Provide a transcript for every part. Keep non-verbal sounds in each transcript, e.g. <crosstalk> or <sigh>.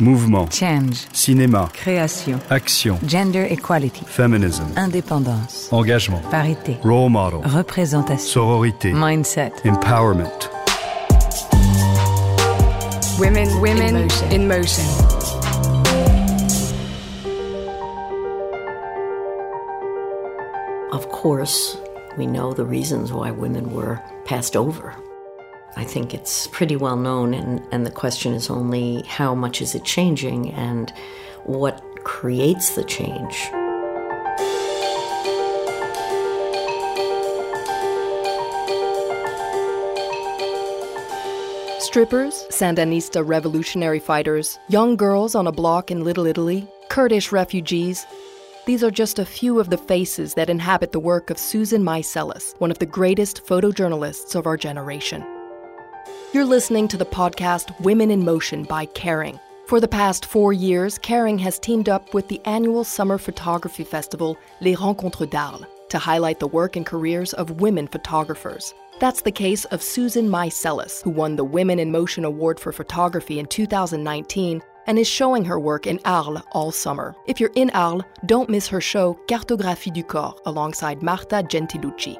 Mouvement. Change. Cinéma. Création. Action. Gender equality. Feminism. Indépendance. Engagement. Parité. Role model. Représentation. Sororité. Mindset. Empowerment. Women, women in motion. In motion. Of course, we know the reasons why women were passed over. I think it's pretty well known, and, and the question is only how much is it changing and what creates the change. Strippers, Sandinista revolutionary fighters, young girls on a block in Little Italy, Kurdish refugees. These are just a few of the faces that inhabit the work of Susan Meiselas, one of the greatest photojournalists of our generation. You're listening to the podcast Women in Motion by Kering. For the past four years, Kering has teamed up with the annual summer photography festival, Les Rencontres d'Arles, to highlight the work and careers of women photographers. That's the case of Susan Meiselas, who won the Women in Motion Award for Photography in 2019 and is showing her work in Arles all summer. If you're in Arles, don't miss her show Cartographie du Corps alongside Marta Gentilucci.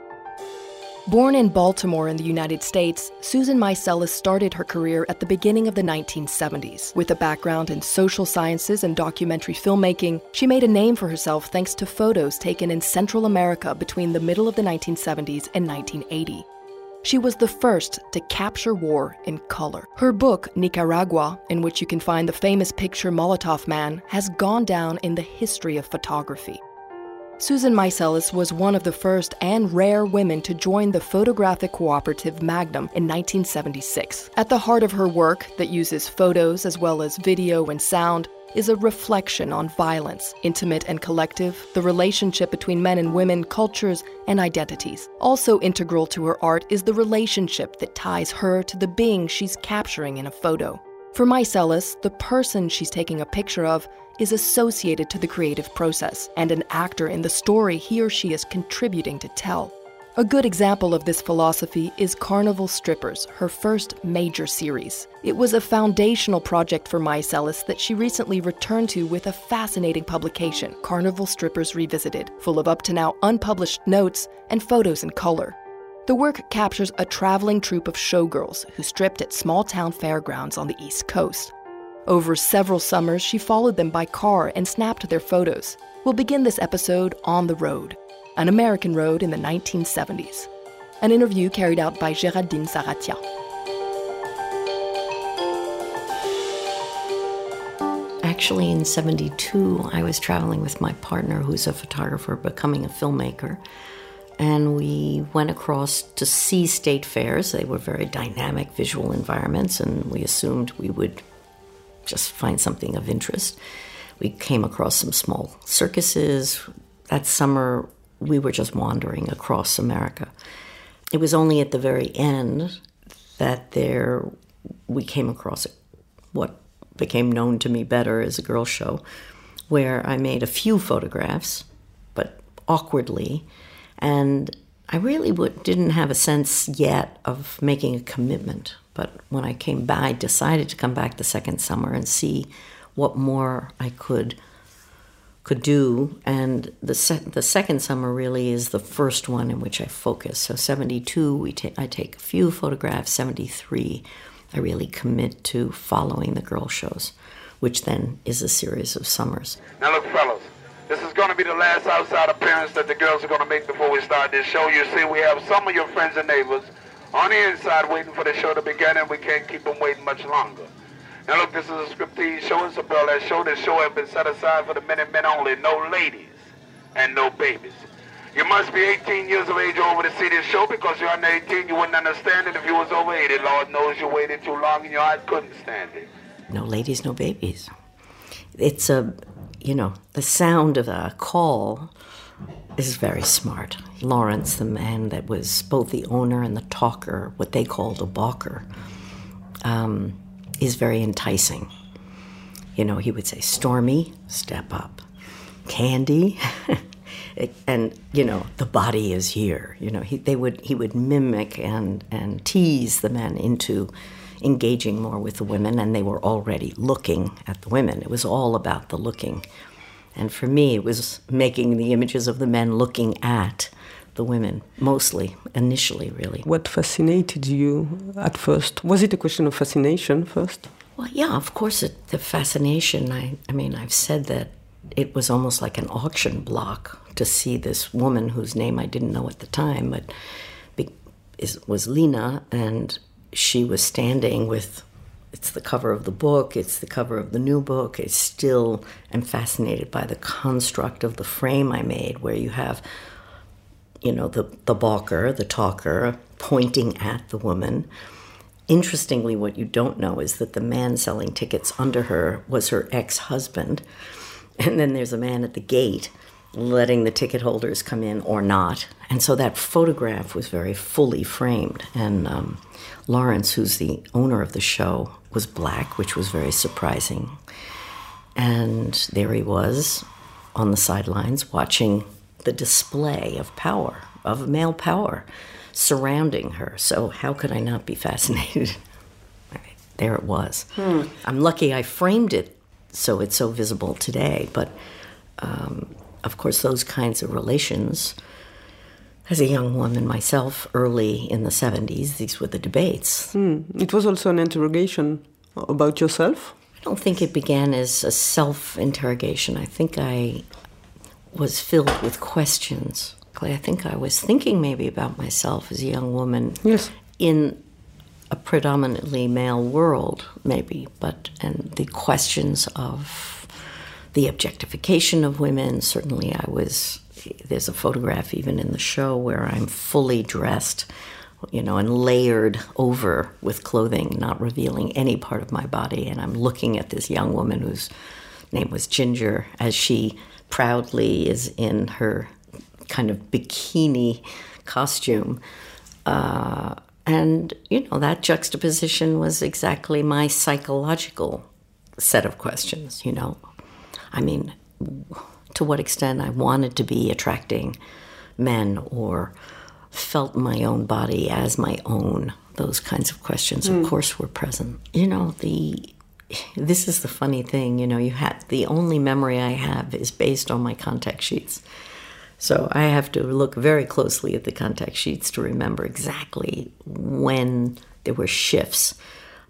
Born in Baltimore in the United States, Susan Meiselas started her career at the beginning of the 1970s. With a background in social sciences and documentary filmmaking, she made a name for herself thanks to photos taken in Central America between the middle of the 1970s and 1980. She was the first to capture war in color. Her book, Nicaragua, in which you can find the famous picture Molotov Man, has gone down in the history of photography. Susan Meiselas was one of the first and rare women to join the photographic cooperative Magnum in 1976. At the heart of her work, that uses photos as well as video and sound, is a reflection on violence, intimate and collective, the relationship between men and women, cultures, and identities. Also integral to her art is the relationship that ties her to the being she's capturing in a photo. For Meiselas, the person she's taking a picture of is associated to the creative process and an actor in the story he or she is contributing to tell. A good example of this philosophy is Carnival Strippers, her first major series. It was a foundational project for Meiselas that she recently returned to with a fascinating publication, Carnival Strippers Revisited, full of up to now unpublished notes and photos in color. The work captures a traveling troupe of showgirls who stripped at small town fairgrounds on the East Coast. Over several summers, she followed them by car and snapped their photos. We'll begin this episode on the road, an American road in the 1970s. An interview carried out by Géraldine Saratia. Actually, in 72, I was traveling with my partner, who's a photographer, becoming a filmmaker. And we went across to see state fairs. They were very dynamic visual environments, and we assumed we would just find something of interest. We came across some small circuses. That summer, we were just wandering across America. It was only at the very end that there we came across what became known to me better as a girl show, where I made a few photographs, but awkwardly, and I really didn't have a sense yet of making a commitment. But when I came back, I decided to come back the second summer and see what more I could could do. And the se- the second summer really is the first one in which I focus. So 72, we ta- I take a few photographs. 73, I really commit to following the girl shows, which then is a series of summers. Now look, fellas, this is going to be the last outside appearance that the girls are going to make before we start this show. You see, we have some of your friends and neighbors on the inside waiting for the show to begin, and we can't keep them waiting much longer. Now look, this is a striptease show. It's a burlesque show. This show has been set aside for the men and men only. No ladies and no babies. You must be 18 years of age or over to see this show because you're under 18. You wouldn't understand it if you was over 80. Lord knows you waited too long and your heart couldn't stand it. No ladies, no babies. It's a, you know, the sound of a call is very smart. Lawrence, the man that was both the owner and the talker, what they called a barker, um, is very enticing. You know, he would say, Stormy, step up. Candy, <laughs> and you know, the body is here. You know, he, they would he would mimic and and tease the men into engaging more with the women, and they were already looking at the women. It was all about the looking. And for me, it was making the images of the men looking at the women, mostly, initially, really. What fascinated you at first? Was it a question of fascination first? Well, yeah, of course, it, the fascination. I, I mean, I've said that it was almost like an auction block to see this woman whose name I didn't know at the time, but be, is, was Lena, and she was standing with. It's the cover of the book. It's the cover of the new book. I still am fascinated by the construct of the frame I made, where you have, you know, the the barker, the talker, pointing at the woman. Interestingly, what you don't know is that the man selling tickets under her was her ex husband. And then there's a man at the gate letting the ticket holders come in or not. And so that photograph was very fully framed. And um, Lawrence, who's the owner of the show, was black, which was very surprising. And there he was on the sidelines watching the display of power, of male power surrounding her. So, how could I not be fascinated? <laughs> there it was. Hmm. I'm lucky I framed it so it's so visible today. But um, of course, those kinds of relations, as a young woman myself, early in the 70s, these were the debates. Hmm. It was also an interrogation about yourself? I don't think it began as a self interrogation. I think I was filled with questions. I think I was thinking maybe about myself as a young woman. Yes. In a predominantly male world, maybe, but and the questions of the objectification of women. Certainly, I was. There's a photograph even in the show where I'm fully dressed, you know, and layered over with clothing, not revealing any part of my body. And I'm looking at this young woman whose name was Ginger as she proudly is in her kind of bikini costume. Uh, and, you know, that juxtaposition was exactly my psychological set of questions, you know. I mean, to what extent I wanted to be attracting men or felt my own body as my own. Those kinds of questions, mm. of hmm. course, were present. You know, the this is the funny thing, you know, you had the only memory I have is based on my contact sheets. So I have to look very closely at the contact sheets to remember exactly when there were shifts.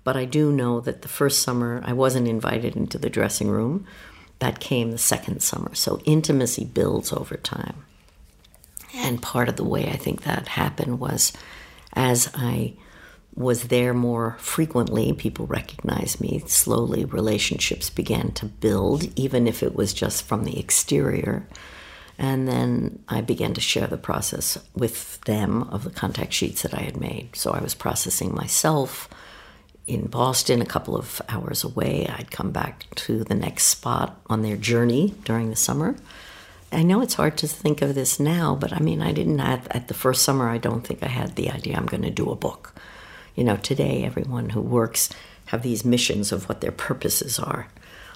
But I do know that the first summer I wasn't invited into the dressing room. That came the second summer. So intimacy builds over time. And part of the way I think that happened was as I was there more frequently, people recognized me. Slowly, relationships began to build, even if it was just from the exterior. And then I began to share the process with them of the contact sheets that I had made. So I was processing myself in Boston, a couple of hours away. I'd come back to the next spot on their journey during the summer. I know it's hard to think of this now, but I mean, I didn't at the first summer, I don't think I had the idea I'm going to do a book. You know, today, everyone who works have these missions of what their purposes are.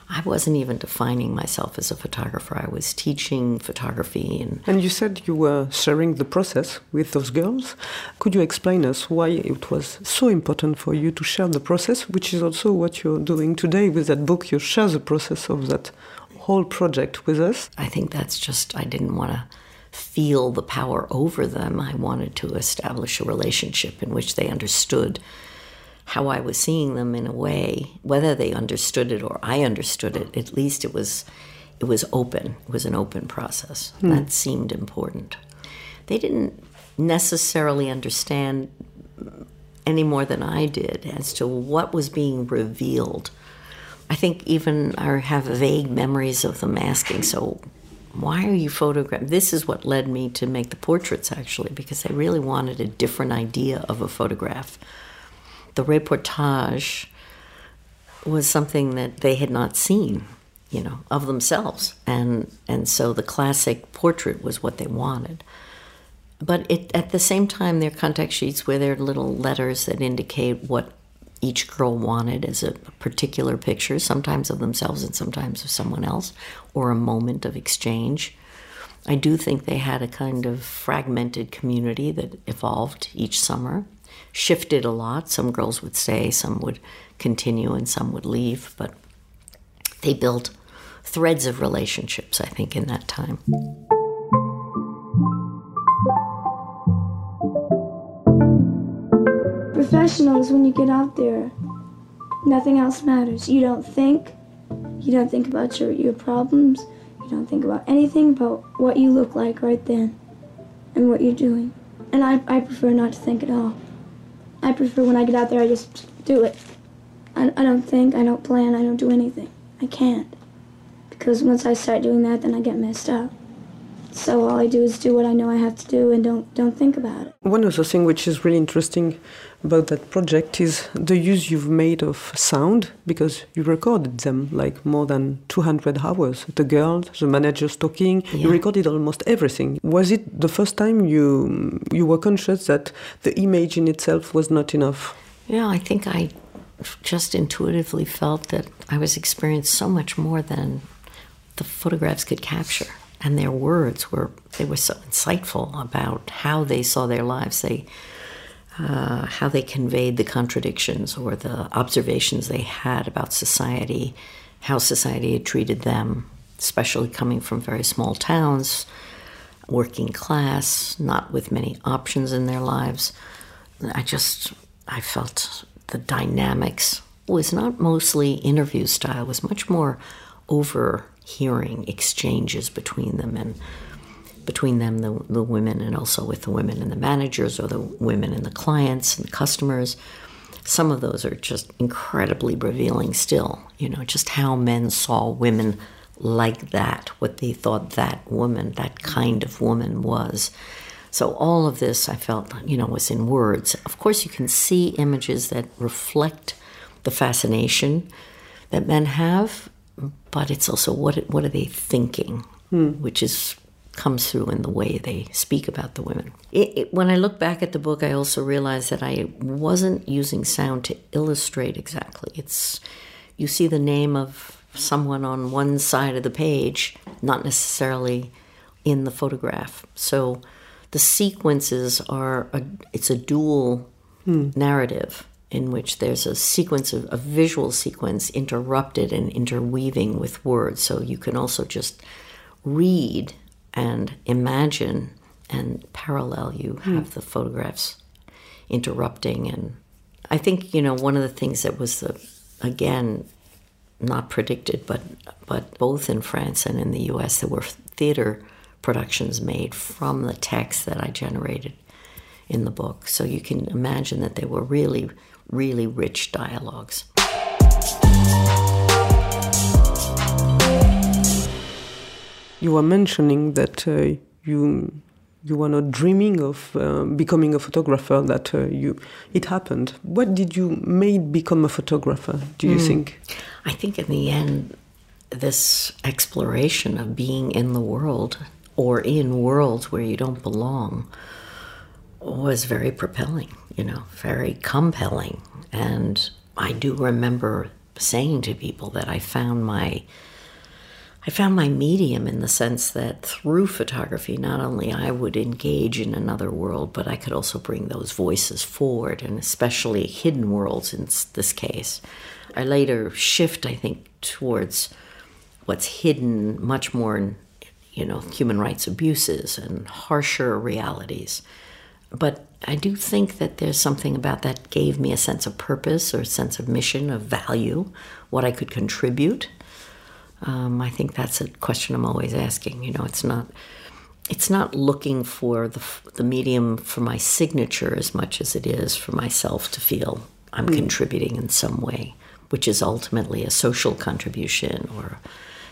I wasn't even defining myself as a photographer. I was teaching photography and And you said you were sharing the process with those girls. Could you explain us why it was so important for you to share the process, which is also what you're doing today with that book you share the process of that whole project with us? I think that's just I didn't want to feel the power over them. I wanted to establish a relationship in which they understood how I was seeing them in a way, whether they understood it or I understood it, at least it was it was open. It was an open process. Hmm. That seemed important. They didn't necessarily understand any more than I did as to what was being revealed. I think even I have vague memories of them asking, so why are you photographing? This is what led me to make the portraits actually, because I really wanted a different idea of a photograph the reportage was something that they had not seen, you know, of themselves, and and so the classic portrait was what they wanted. But it, at the same time, their contact sheets were their little letters that indicate what each girl wanted as a particular picture, sometimes of themselves and sometimes of someone else, or a moment of exchange. I do think they had a kind of fragmented community that evolved each summer shifted a lot. Some girls would stay, some would continue, and some would leave. But they built threads of relationships, I think, in that time. Professionals, when you get out there, nothing else matters. You don't think, you don't think about your, your problems, you don't think about anything but what you look like right then and what you're doing. And I, I prefer not to think at all. I prefer when I get out there, I just do it. I, I don't think, I don't plan, I don't do anything. I can't. Because once I start doing that, then I get messed up. So all I do is do what I know I have to do and don't don't think about it. One of the things which is really interesting about that project is the use you've made of sound because you recorded them like more than 200 hours. The girls, the managers talking, yeah. you recorded almost everything. Was it the first time you you were conscious that the image in itself was not enough? Yeah, I think I just intuitively felt that I was experiencing so much more than the photographs could capture and their words were they were so insightful about how they saw their lives. They uh, how they conveyed the contradictions or the observations they had about society how society had treated them especially coming from very small towns working class not with many options in their lives. I just i felt the dynamics was not mostly interview style was much more over hearing exchanges between them and between them, the, the women, and also with the women and the managers, or the women and the clients and the customers. Some of those are just incredibly revealing still, you know, just how men saw women like that, what they thought that woman, that kind of woman was. So all of this I felt, you know, was in words. Of course, you can see images that reflect the fascination that men have but it's also what what are they thinking, hmm. which is comes through in the way they speak about the women. It, it, when I look back at the book, I also realized that I wasn't using sound to illustrate exactly. It's you see the name of someone on one side of the page, not necessarily in the photograph. So the sequences are a, it's a dual hmm. narrative in which there's a sequence of a visual sequence interrupted and interweaving with words. So you can also just read and imagine and parallel. You hmm. have the photographs interrupting, and I think you know one of the things that was the again not predicted, but but both in France and in the U.S. there were theater productions made from the text that I generated in the book. So you can imagine that they were really really rich dialogues. You were mentioning that uh, you you were not dreaming of uh, becoming a photographer. That uh, you it happened. What did you made become a photographer? Do you mm. think? I think in the end, this exploration of being in the world or in worlds where you don't belong was very propelling you know, very compelling. And I do remember saying to people that I found my I found my medium in the sense that through photography, not only I would engage in another world, but I could also bring those voices forward, and especially hidden worlds in this case. I later shift, I think, towards what's hidden much more in, you know, human rights abuses and harsher realities. But I do think that there's something about that gave me a sense of purpose or a sense of mission, of value, what I could contribute. Um, I think that's a question I'm always asking. You know, it's not it's not looking for the the medium for my signature as much as it is for myself to feel I'm mm. contributing in some way, which is ultimately a social contribution or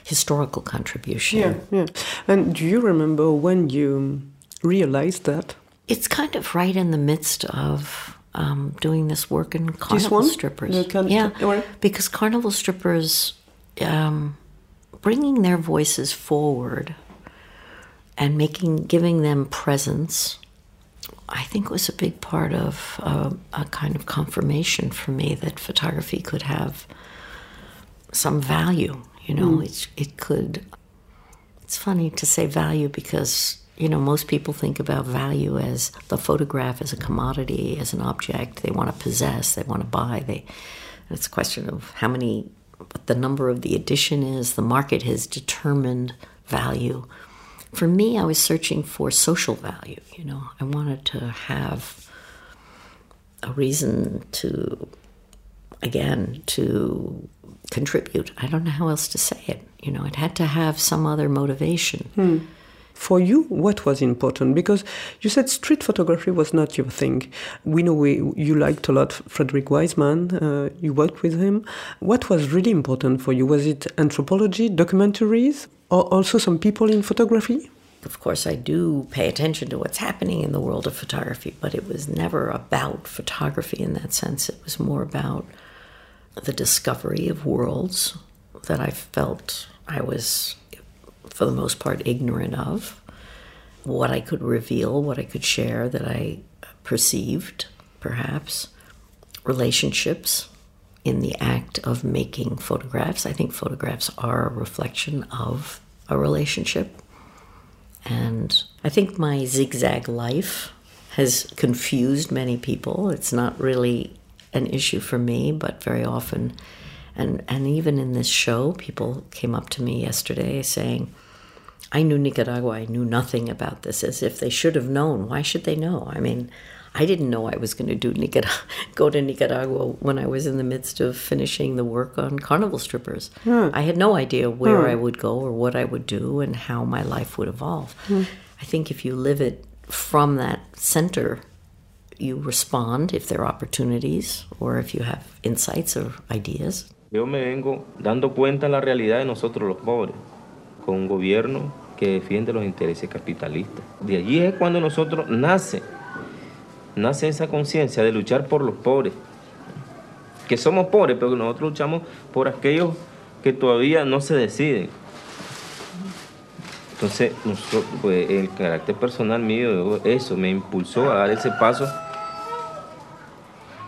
historical contribution. Yeah, yeah. And do you remember when you realized that? It's kind of right in the midst of um, doing this work in carnival strippers. yeah, because carnival strippers um, bringing their voices forward and making giving them presence. I think was a big part of uh, a kind of confirmation for me that photography could have some value. You know, mm. it, it could. It's funny to say value because You know, most people think about value as the photograph as a commodity, as an object they want to possess, they want to buy. They, it's a question of how many, what the number of the edition is. The market has determined value. For me, I was searching for social value. You know, I wanted to have a reason to, again, to contribute. I don't know how else to say it. You know, it had to have some other motivation. Hmm. For you, what was important? Because you said street photography was not your thing. We know we, you liked a lot Frederick Wiseman, uh, you worked with him. What was really important for you? Was it anthropology, documentaries, or also some people in photography? Of course, I do pay attention to what's happening in the world of photography, but it was never about photography in that sense. It was more about the discovery of worlds that I felt I was for the most part, ignorant of, what I could reveal, what I could share that I perceived, perhaps, relationships in the act of making photographs. I think photographs are a reflection of a relationship. And I think my zigzag life has confused many people. It's not really an issue for me, but very often, and, and even in this show, people came up to me yesterday saying, I knew Nicaragua. I knew nothing about this, as if they should have known. Why should they know? I mean, I didn't know I was going to do Nicaragua, <laughs> go to Nicaragua when I was in the midst of finishing the work on Carnival Strippers. Hmm. I had no idea where hmm. I would go or what I would do and how my life would evolve. Hmm. I think if you live it from that center, you respond if there are opportunities or if you have insights or ideas. Yo me vengo dando cuenta la realidad de nosotros los pobres, con un gobierno que defiende los intereses capitalistas. De allí es cuando nosotros nace, nace esa conciencia de luchar por los pobres, que somos pobres, pero nosotros luchamos por aquellos que todavía no se deciden. Entonces, pues, el carácter personal mío, eso me impulsó a dar ese paso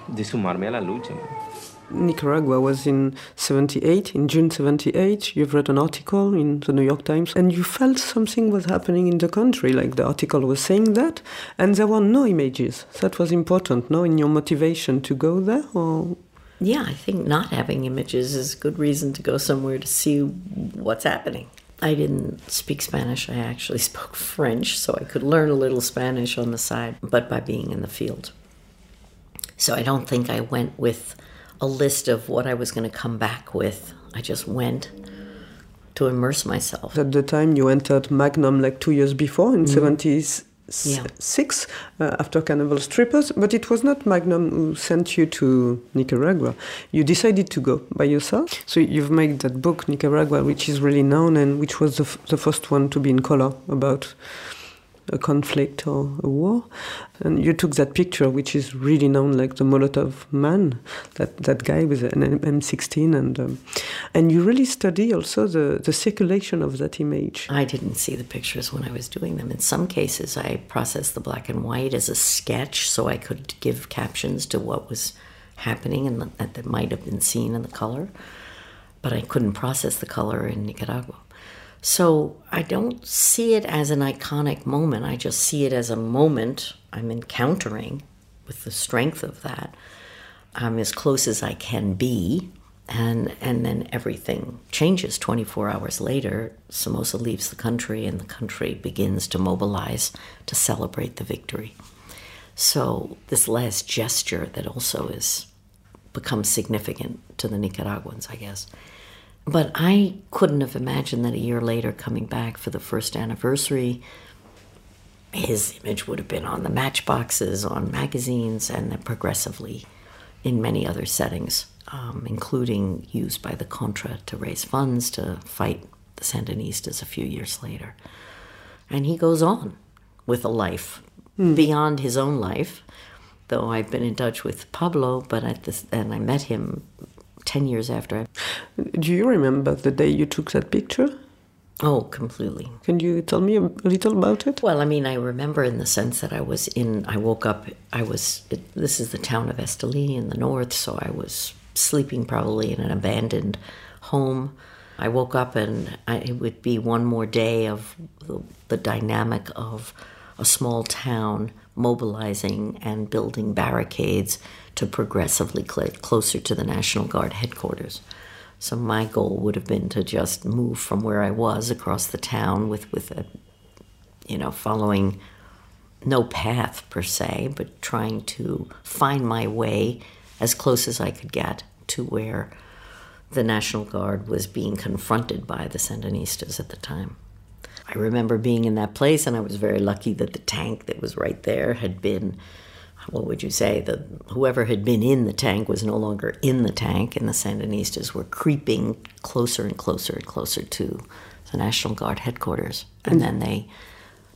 de sumarme a la lucha. Nicaragua was in 78, in June 78. You've read an article in the New York Times and you felt something was happening in the country, like the article was saying that, and there were no images. That was important, no, in your motivation to go there? Or? Yeah, I think not having images is a good reason to go somewhere to see what's happening. I didn't speak Spanish. I actually <laughs> spoke French, so I could learn a little Spanish on the side, but by being in the field. So I don't think I went with a list of what I was going to come back with. I just went to immerse myself. At the time, you entered Magnum like two years before in mm-hmm. 76 yeah. uh, after Carnival Strippers, but it was not Magnum who sent you to Nicaragua. You decided to go by yourself. So you've made that book, Nicaragua, which is really known and which was the, f- the first one to be in color about a conflict or a war. And you took that picture, which is really known like the Molotov man, that, that guy with an M16. And, um, and you really study also the, the circulation of that image. I didn't see the pictures when I was doing them. In some cases, I processed the black and white as a sketch so I could give captions to what was happening and that, that might have been seen in the color. But I couldn't process the color in Nicaragua. So I don't see it as an iconic moment. I just see it as a moment I'm encountering with the strength of that. I'm as close as I can be. And, and then everything changes 24 hours later. Somoza leaves the country, and the country begins to mobilize to celebrate the victory. So, this last gesture that also is becomes significant to the Nicaraguans, I guess, but I couldn't have imagined that a year later, coming back for the first anniversary, his image would have been on the matchboxes, on magazines, and then progressively in many other settings, um, including used by the Contra to raise funds to fight the Sandinistas a few years later. And he goes on with a life mm. beyond his own life, though I've been in touch with Pablo, but at this, and I met him 10 years after. Do you remember the day you took that picture? Oh, completely. Can you tell me a little about it? Well, I mean, I remember in the sense that I was in, I woke up, I was, it, this is the town of Esteli in the north, so I was sleeping probably in an abandoned home. I woke up and I, it would be one more day of the, the dynamic of a small town mobilizing and building barricades to progressively cl- closer to the National Guard headquarters. So my goal would have been to just move from where I was across the town with with a, you know, following no path per se, but trying to find my way as close as I could get to where the National Guard was being confronted by the Sandinistas at the time. I remember being in that place, and I was very lucky that the tank that was right there had been, what would you say, the whoever had been in the tank was no longer in the tank, and the Sandinistas were creeping closer and closer and closer to the National Guard headquarters. And then they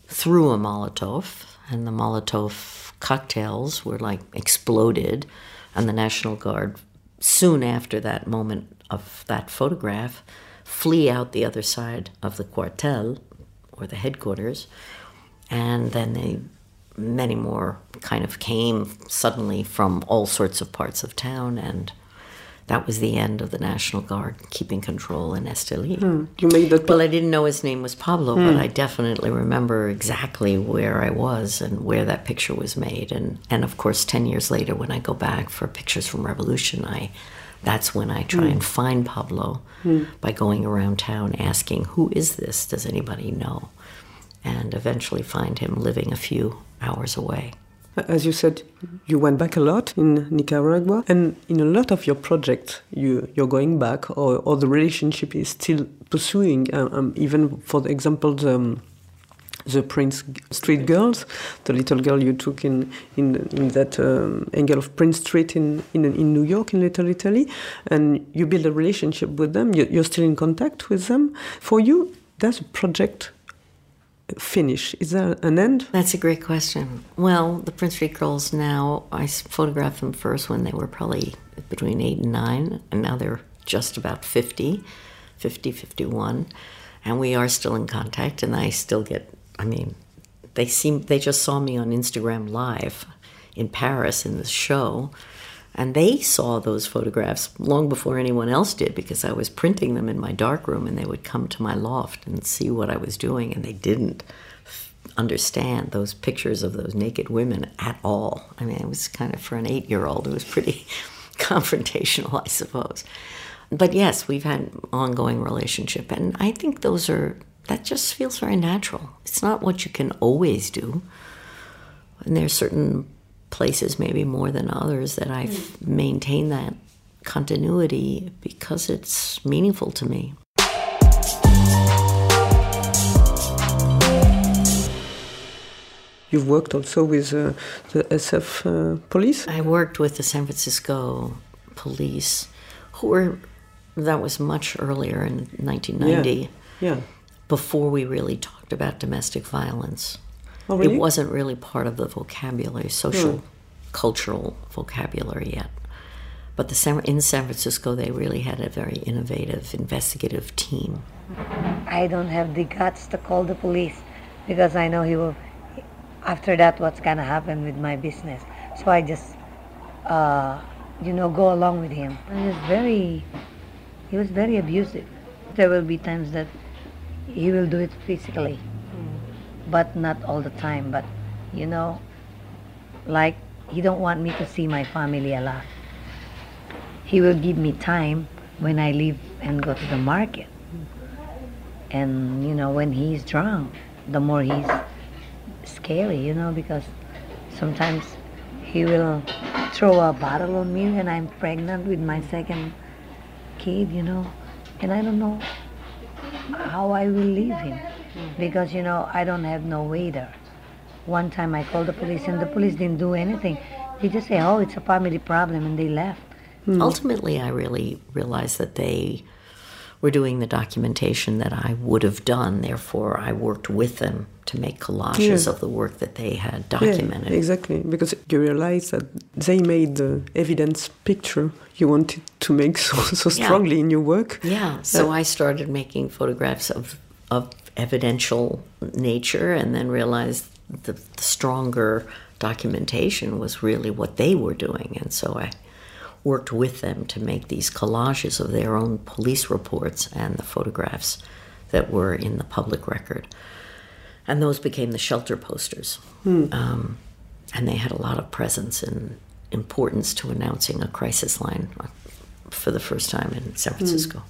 threw a Molotov, and the Molotov cocktails were like exploded, and the National Guard, soon after that moment of that photograph, flee out the other side of the quartel or the headquarters, and then they many more kind of came suddenly from all sorts of parts of town and that was the end of the National Guard keeping control in Esteli. Hmm. You made that. Well, I didn't know his name was Pablo, but hmm. I definitely remember exactly where I was and where that picture was made. And, and of course, 10 years later, when I go back for pictures from Revolution, I, that's when I try hmm. and find Pablo hmm. by going around town asking, Who is this? Does anybody know? And eventually find him living a few hours away. As you said, you went back a lot in Nicaragua, and in a lot of your projects, you you're going back, or, or the relationship is still pursuing. Um, um, even for example, the, um, the Prince Street Girls, the little girl you took in in, in that um, angle of Prince Street in, in in New York, in Little Italy, and you build a relationship with them. You, you're still in contact with them. For you, does a project finish? Is there an end? That's a great question. Well, the Prince Street Girls now, I photographed them first when they were probably between eight and nine, and now they're just about 50, 50, 51. And we are still in contact, and I still get, I mean, they seem, they just saw me on Instagram Live in Paris in the show. And they saw those photographs long before anyone else did because I was printing them in my darkroom and they would come to my loft and see what I was doing and they didn't understand those pictures of those naked women at all. I mean, it was kind of for an eight year old, it was pretty <laughs> confrontational, I suppose. But yes, we've had an ongoing relationship and I think those are that just feels very natural. It's not what you can always do. And there's certain places, maybe more than others, that I've maintained that continuity because it's meaningful to me. You've worked also with uh, the SF uh, police. I worked with the San Francisco police, who were, that was much earlier in 1990, Yeah. before we really talked about domestic violence. Oh, really? It wasn't really part of the vocabulary, social, cultural vocabulary yet. But the San, in San Francisco, they really had a very innovative, investigative team. I don't have the guts to call the police because I know he will. After that, what's gonna happen with my business? So I just, uh, you know, go along with him. He was very, he was very abusive. There will be times that he will do it physically, but not all the time. But you know, like he don't want me to see my family a lot. He will give me time when I leave and go to the market and you know when he's drunk the more he's scary you know because sometimes he will throw a bottle on me when i'm pregnant with my second kid you know and i don't know how i will leave him because you know i don't have no waiter one time i called the police and the police didn't do anything they just say oh it's a family problem and they left hmm. Ultimately, I really realized that they were doing the documentation that I would have done. Therefore, I worked with them to make collages Yeah. of the work that they had Yeah, documented. exactly. Because you realize that they made the evidence picture you wanted to make <laughs> so, so Yeah. strongly in your work. Yeah, so I started making photographs of, of evidential nature and then realized the, the stronger documentation was really what they were doing. And so I worked with them to make these collages of their own police reports and the photographs that were in the public record. And those became the shelter posters. Um, and they had a lot of presence and importance to announcing a crisis line for the first time in San Francisco.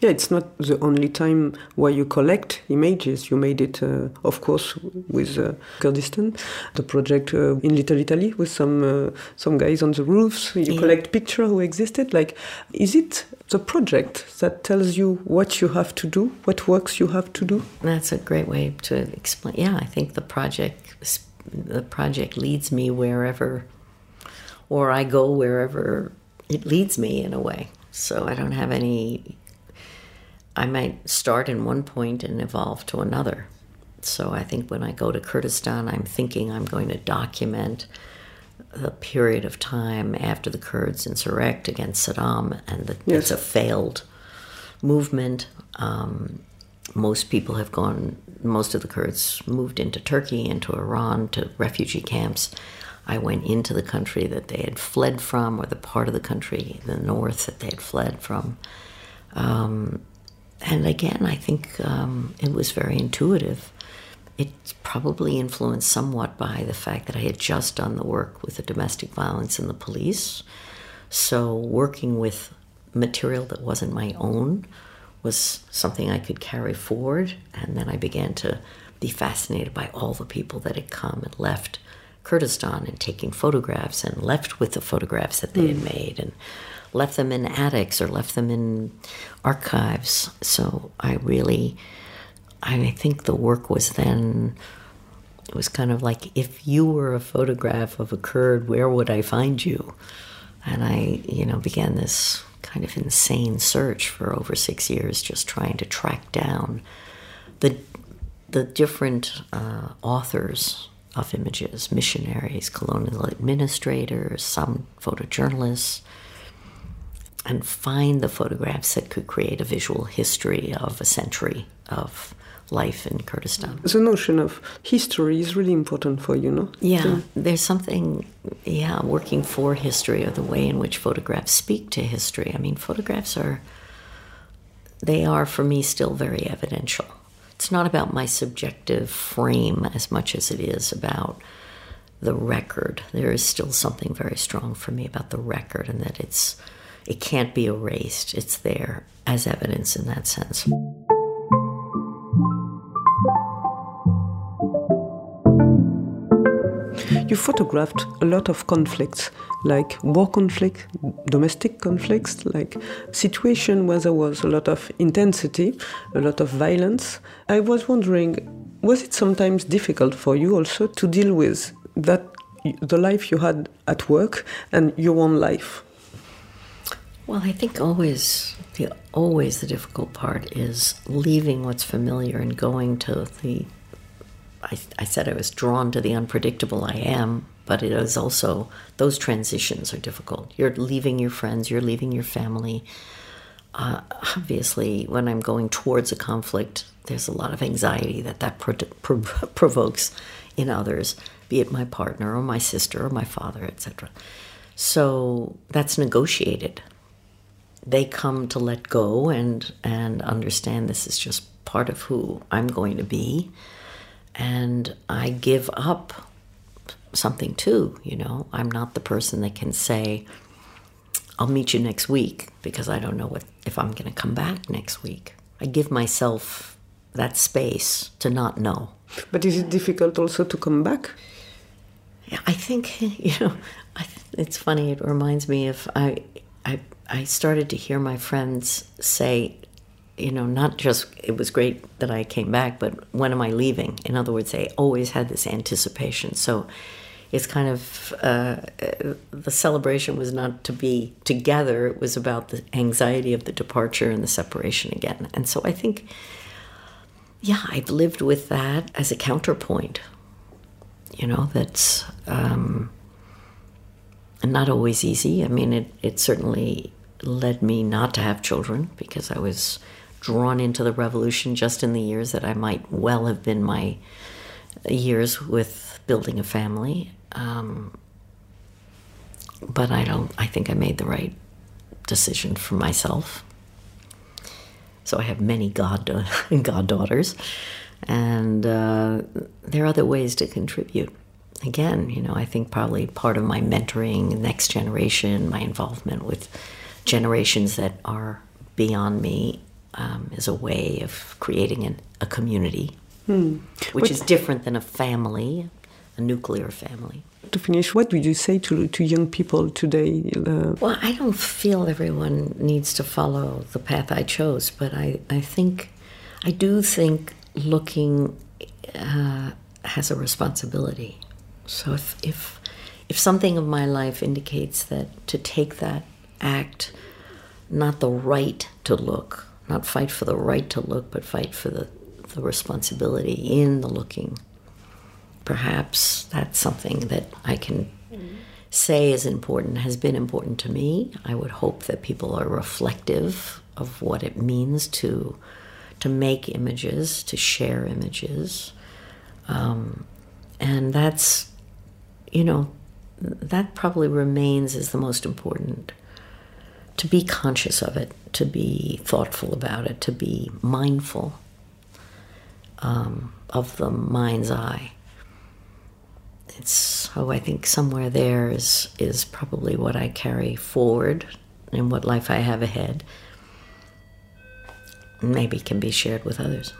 Yeah, it's not the only time where you collect images. You made it, uh, of course, with uh, Kurdistan, the project uh, in Little Italy with some uh, some guys on the roofs. You Yeah. collect picture who existed. Like, is it the project that tells you what you have to do, what works you have to do? That's a great way to explain. Yeah, I think the project the project leads me wherever, or I go wherever it leads me in a way. So I don't have any. I might start in one point and evolve to another. So I think when I go to Kurdistan, I'm thinking I'm going to document the period of time after the Kurds insurrect against Saddam, and that Yes. it's a failed movement. Um, most people have gone, most of the Kurds moved into Turkey, into Iran, to refugee camps. I went into the country that they had fled from, or the part of the country, the north, that they had fled from. Um, and again, I think um, it was very intuitive. It's probably influenced somewhat by the fact that I had just done the work with the domestic violence and the police. So, working with material that wasn't my own was something I could carry forward. And then I began to be fascinated by all the people that had come and left Kurdistan and taking photographs and left with the photographs that they had made and left them in attics or left them in archives. So I really, I think the work was then, it was kind of like if you were a photograph of a Kurd, where would I find you? And I, you know, began this kind of insane search for over six years, just trying to track down the the different uh, authors of images, missionaries, colonial administrators, some photojournalists, and find the photographs that could create a visual history of a century of life in Kurdistan. The notion of history is really important for you, no? Yeah, there's something, yeah, working for history or the way in which photographs speak to history. I mean, photographs are, they are for me still very evidential. It's not about my subjective frame as much as it is about the record. There is still something very strong for me about the record and that it's, it can't be erased. It's there as evidence in that sense. You photographed a lot of conflicts, like war conflict, domestic conflicts, like situation where there was a lot of intensity, a lot of violence. I was wondering, was it sometimes difficult for you also to deal with that, the life you had at work and your own life? Well, I think always the always the difficult part is leaving what's familiar and going to the. I, I said I was drawn to the unpredictable. I am, but it is also those transitions are difficult. You're leaving your friends. You're leaving your family. Uh, obviously, when I'm going towards a conflict, there's a lot of anxiety that that pro- pro- <laughs> provokes in others, be it my partner or my sister or my father, etc. So that's negotiated they come to let go and and understand this is just part of who I'm going to be and I give up something too you know I'm not the person that can say I'll meet you next week because I don't know what if I'm going to come back next week I give myself that space to not know But is it difficult also to come back? yeah, I think <laughs> you know. I, it's funny. It reminds me of I, I, I started to hear my friends say, you know, not just it was great that I came back, but when am I leaving? In other words, they always had this anticipation. So it's kind of uh, the celebration was not to be together; it was about the anxiety of the departure and the separation again. And so I think, yeah, I've lived with that as a counterpoint you know that's um, not always easy i mean it, it certainly led me not to have children because i was drawn into the revolution just in the years that i might well have been my years with building a family um, but I don't. I think I made the right decision for myself. So I have many god <laughs> goddaughters, and uh, there are other ways to contribute. Again, you know, I think probably part of my mentoring, next generation, my involvement with generations that are beyond me um, is a way of creating an, a community, Hmm. which What- is different than a family, a nuclear family. To finish, what would you say to, to young people today? Uh, Well, I don't feel everyone needs to follow the path I chose, but I, I think, I do think looking uh, has a responsibility. So if, if, if something of my life indicates that to take that act, not the right to look, not fight for the right to look, but fight for the, the responsibility in the looking, perhaps that's something that I can say is important, has been important to me. I would hope that people are reflective of what it means to to make images, to share images, um, and that's you know that probably remains as the most important. To be conscious of it, to be thoughtful about it, to be mindful um, of the mind's eye it's so I think somewhere there is is probably what I carry forward and what life I have ahead. Maybe can be shared with others.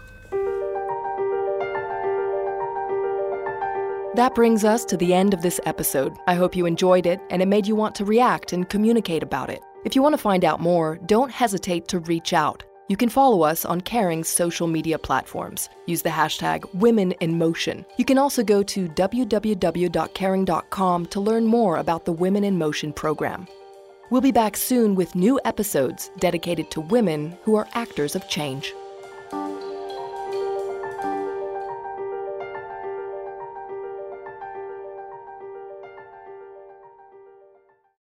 That brings us to the end of this episode. I hope you enjoyed it and it made you want to react and communicate about it. If you want to find out more, don't hesitate to reach out. You can follow us on Kering's social media platforms. Use the hashtag WomenInMotion. You can also go to www.kering.com to learn more about the Women in Motion program. We'll be back soon with new episodes dedicated to women who are actors of change.